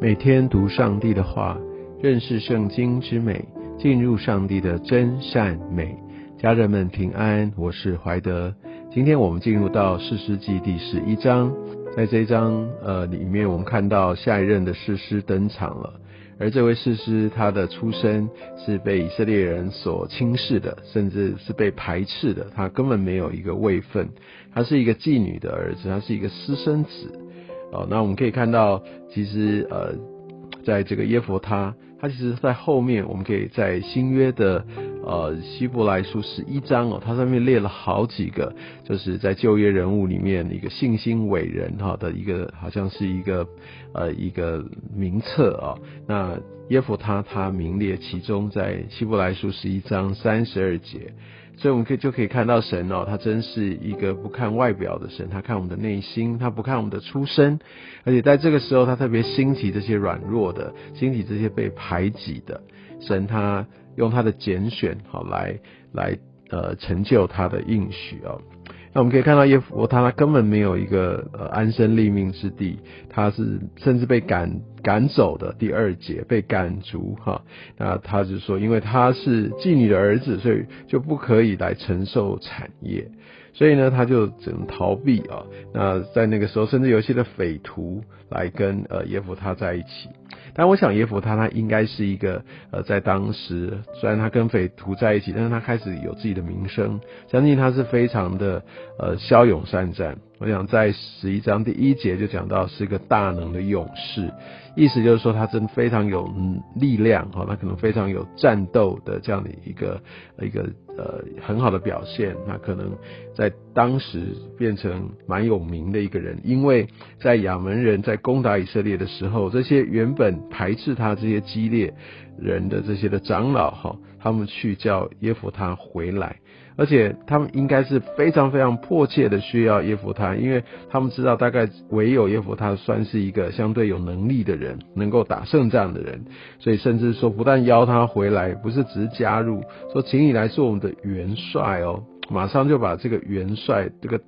每天读上帝的话，认识圣经之美，进入上帝的真善美。家人们平安，我是怀德。今天我们进入到士师记第十一章，在这一章呃里面，我们看到下一任的士师登场了。而这位士师，他的出身是被以色列人所轻视的，甚至是被排斥的。他根本没有一个位分，他是一个妓女的儿子，他是一个私生子。哦，那我们可以看到，其实呃，在这个耶佛他，他其实在后面，我们可以在新约的呃希伯来书十一章哦，它上面列了好几个，就是在旧约人物里面一个信心伟人哈的一个，好像是一个呃一个名册啊。那耶佛他他名列其中，在希伯来书十一章三十二节。所以我们可以就可以看到神哦，他真是一个不看外表的神，他看我们的内心，他不看我们的出身，而且在这个时候，他特别兴起这些软弱的，兴起这些被排挤的神，他用他的拣选好来来呃成就他的应许哦。那我们可以看到耶夫他他根本没有一个呃安身立命之地，他是甚至被赶赶走的第二节被赶逐哈，那他就说因为他是妓女的儿子，所以就不可以来承受产业，所以呢他就只能逃避啊。那在那个时候，甚至有一些的匪徒来跟呃耶夫他在一起。但我想耶夫他他应该是一个呃，在当时虽然他跟匪徒在一起，但是他开始有自己的名声，相信他是非常的呃骁勇善战。我想在十一章第一节就讲到是一个大能的勇士，意思就是说他真非常有力量哈，他可能非常有战斗的这样的一个一个呃很好的表现，那可能在当时变成蛮有名的一个人，因为在亚门人在攻打以色列的时候，这些原本排斥他这些激烈人的这些的长老哈，他们去叫耶夫他回来。而且他们应该是非常非常迫切的需要耶夫他，因为他们知道大概唯有耶夫他算是一个相对有能力的人，能够打胜仗的人，所以甚至说不但邀他回来，不是只是加入，说请你来做我们的元帅哦，马上就把这个元帅这个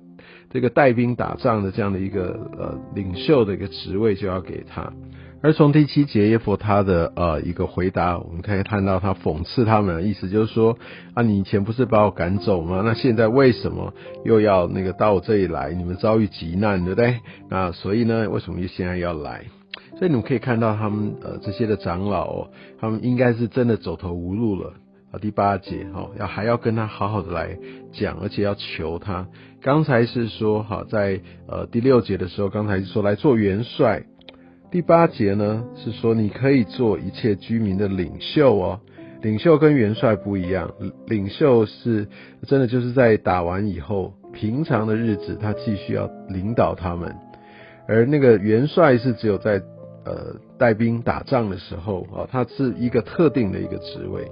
这个带兵打仗的这样的一个呃领袖的一个职位就要给他。而从第七节耶佛他的呃一个回答，我们可以看到他讽刺他们的意思，就是说啊，你以前不是把我赶走吗？那现在为什么又要那个到我这里来？你们遭遇急难，对不对？那所以呢，为什么现在要来？所以你们可以看到他们呃这些的长老，哦他们应该是真的走投无路了啊。第八节哈，要还要跟他好好的来讲，而且要求他。刚才是说好在呃第六节的时候，刚才是说来做元帅。第八节呢是说你可以做一切居民的领袖哦，领袖跟元帅不一样，领袖是真的就是在打完以后，平常的日子他继续要领导他们，而那个元帅是只有在呃带兵打仗的时候啊，他是一个特定的一个职位，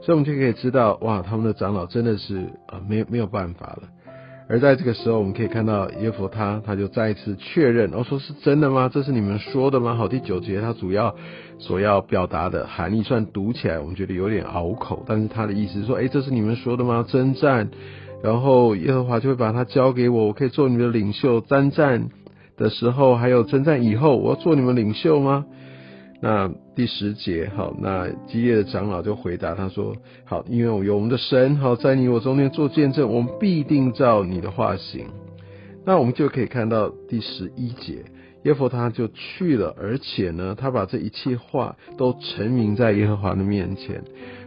所以我们就可以知道哇，他们的长老真的是呃没有没有办法了。而在这个时候，我们可以看到耶弗他，他就再一次确认，我说是真的吗？这是你们说的吗？好，第九节他主要所要表达的含义，算读起来我们觉得有点拗口，但是他的意思是说，哎，这是你们说的吗？征战，然后耶和华就会把他交给我，我可以做你们的领袖。征战的时候，还有征战以后，我要做你们领袖吗？那第十节，好，那基业的长老就回答他说：“好，因为我有我们的神，好，在你我中间做见证，我们必定照你的话行。”那我们就可以看到第十一节，耶和他就去了，而且呢，他把这一切话都陈明在耶和华的面前。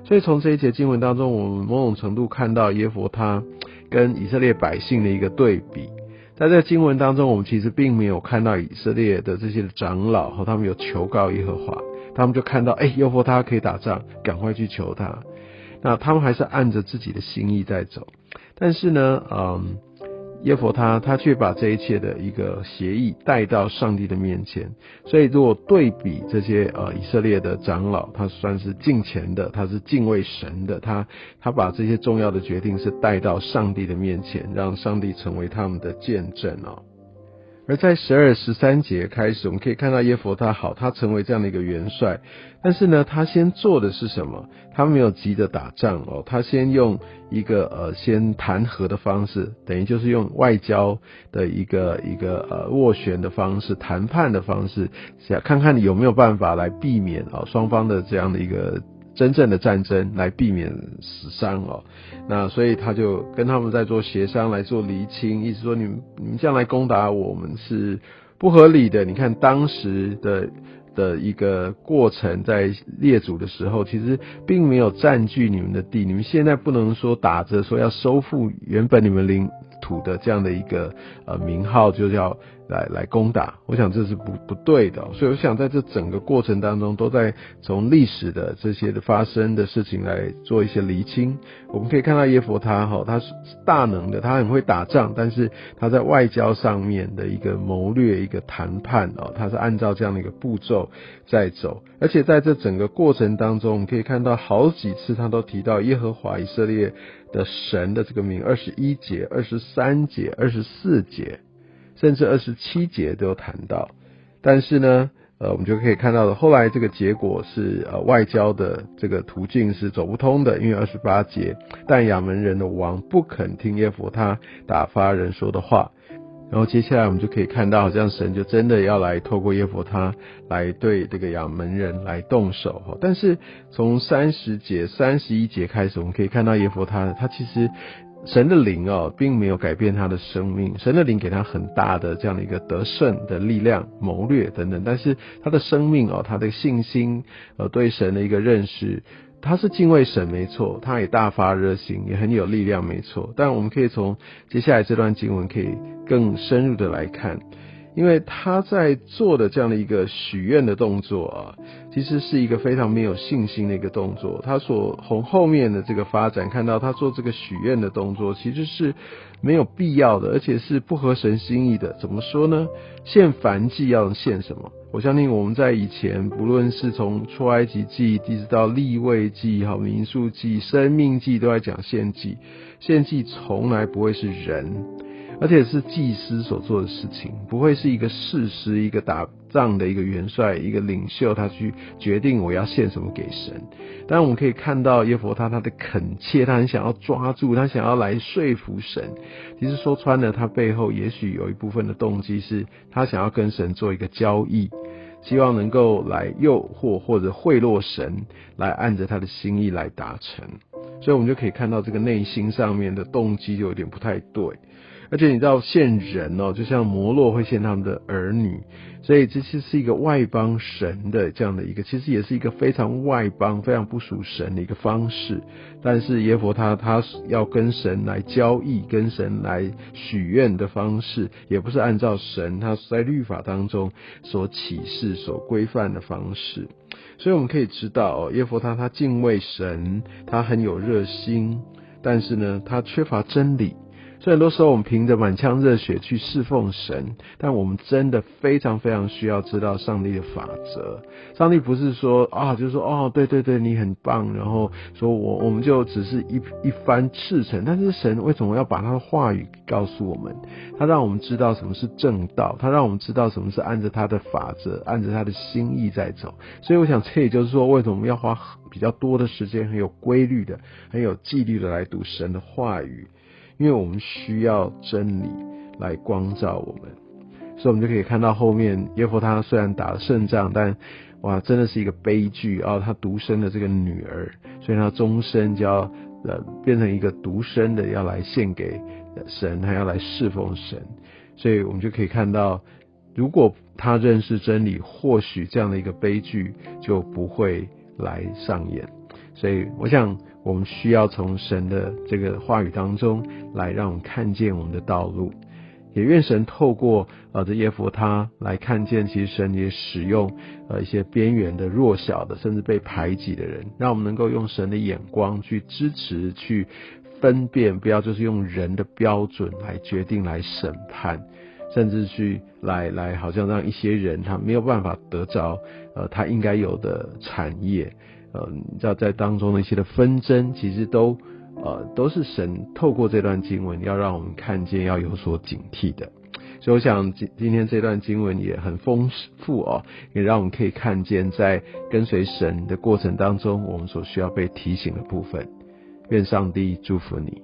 所以从这一节经文当中，我们某种程度看到耶和他跟以色列百姓的一个对比。在这个经文当中，我们其实并没有看到以色列的这些长老和他们有求告耶和华，他们就看到，哎，耶和他可以打仗，赶快去求他。那他们还是按着自己的心意在走，但是呢，嗯。耶佛他他却把这一切的一个协议带到上帝的面前，所以如果对比这些呃以色列的长老，他算是敬虔的，他是敬畏神的，他他把这些重要的决定是带到上帝的面前，让上帝成为他们的见证哦。而在十二十三节开始，我们可以看到耶佛他好，他成为这样的一个元帅。但是呢，他先做的是什么？他没有急着打仗哦，他先用一个呃，先谈和的方式，等于就是用外交的一个一个呃斡旋的方式、谈判的方式，想看看有没有办法来避免啊双方的这样的一个。真正的战争来避免死伤哦，那所以他就跟他们在做协商来做厘清，意思说你们你们这样来攻打我们是不合理的。你看当时的的一个过程，在列祖的时候，其实并没有占据你们的地，你们现在不能说打着说要收复原本你们领土的这样的一个呃名号，就叫。来来攻打，我想这是不不对的，所以我想在这整个过程当中，都在从历史的这些的发生的事情来做一些厘清。我们可以看到耶佛他哈，他是大能的，他很会打仗，但是他在外交上面的一个谋略、一个谈判哦，他是按照这样的一个步骤在走，而且在这整个过程当中，我们可以看到好几次他都提到耶和华以色列的神的这个名，二十一节、二十三节、二十四节。甚至二十七节都有谈到，但是呢，呃，我们就可以看到的，后来这个结果是，呃，外交的这个途径是走不通的，因为二十八节，但亚门人的王不肯听耶佛他打发人说的话，然后接下来我们就可以看到，好像神就真的要来透过耶佛他来对这个亚门人来动手哈，但是从三十节、三十一节开始，我们可以看到耶佛他他其实。神的灵哦，并没有改变他的生命。神的灵给他很大的这样的一个得胜的力量、谋略等等，但是他的生命哦，他的信心呃，对神的一个认识，他是敬畏神没错，他也大发热心，也很有力量没错。但我们可以从接下来这段经文可以更深入的来看。因为他在做的这样的一个许愿的动作啊，其实是一个非常没有信心的一个动作。他所从后面的这个发展看到，他做这个许愿的动作其实是没有必要的，而且是不合神心意的。怎么说呢？献燔祭要献什么？我相信我们在以前，不论是从出埃及记，一直到立位记、好民数记、生命记，都在讲献祭。献祭从来不会是人。而且是祭司所做的事情，不会是一个事实，一个打仗的一个元帅、一个领袖，他去决定我要献什么给神。但我们可以看到耶佛他他的恳切，他很想要抓住，他想要来说服神。其实说穿了，他背后也许有一部分的动机是他想要跟神做一个交易，希望能够来诱惑或者贿赂神，来按着他的心意来达成。所以我们就可以看到这个内心上面的动机就有点不太对。而且你知道献人哦，就像摩洛会献他们的儿女，所以这其实是一个外邦神的这样的一个，其实也是一个非常外邦、非常不属神的一个方式。但是耶佛他他要跟神来交易、跟神来许愿的方式，也不是按照神他在律法当中所启示、所规范的方式。所以我们可以知道，耶佛他他敬畏神，他很有热心，但是呢，他缺乏真理。所以很多时候我们凭着满腔热血去侍奉神，但我们真的非常非常需要知道上帝的法则。上帝不是说啊，就是说哦，对对对，你很棒，然后说我我们就只是一一番赤诚。但是神为什么要把他的话语告诉我们？他让我们知道什么是正道，他让我们知道什么是按着他的法则，按着他的心意在走。所以我想，这也就是说，为什么我们要花比较多的时间，很有规律的、很有纪律的来读神的话语。因为我们需要真理来光照我们，所以我们就可以看到后面耶和他虽然打了胜仗，但哇，真的是一个悲剧啊！他独生的这个女儿，所以他终身就要呃变成一个独生的，要来献给神，还要来侍奉神。所以我们就可以看到，如果他认识真理，或许这样的一个悲剧就不会来上演。所以我想。我们需要从神的这个话语当中来让我们看见我们的道路，也愿神透过呃这耶佛他来看见，其实神也使用呃一些边缘的弱小的，甚至被排挤的人，让我们能够用神的眼光去支持、去分辨，不要就是用人的标准来决定、来审判，甚至去来来好像让一些人他没有办法得着呃他应该有的产业。嗯，你知道在当中的一些的纷争，其实都呃都是神透过这段经文要让我们看见，要有所警惕的。所以我想今今天这段经文也很丰富哦，也让我们可以看见在跟随神的过程当中，我们所需要被提醒的部分。愿上帝祝福你。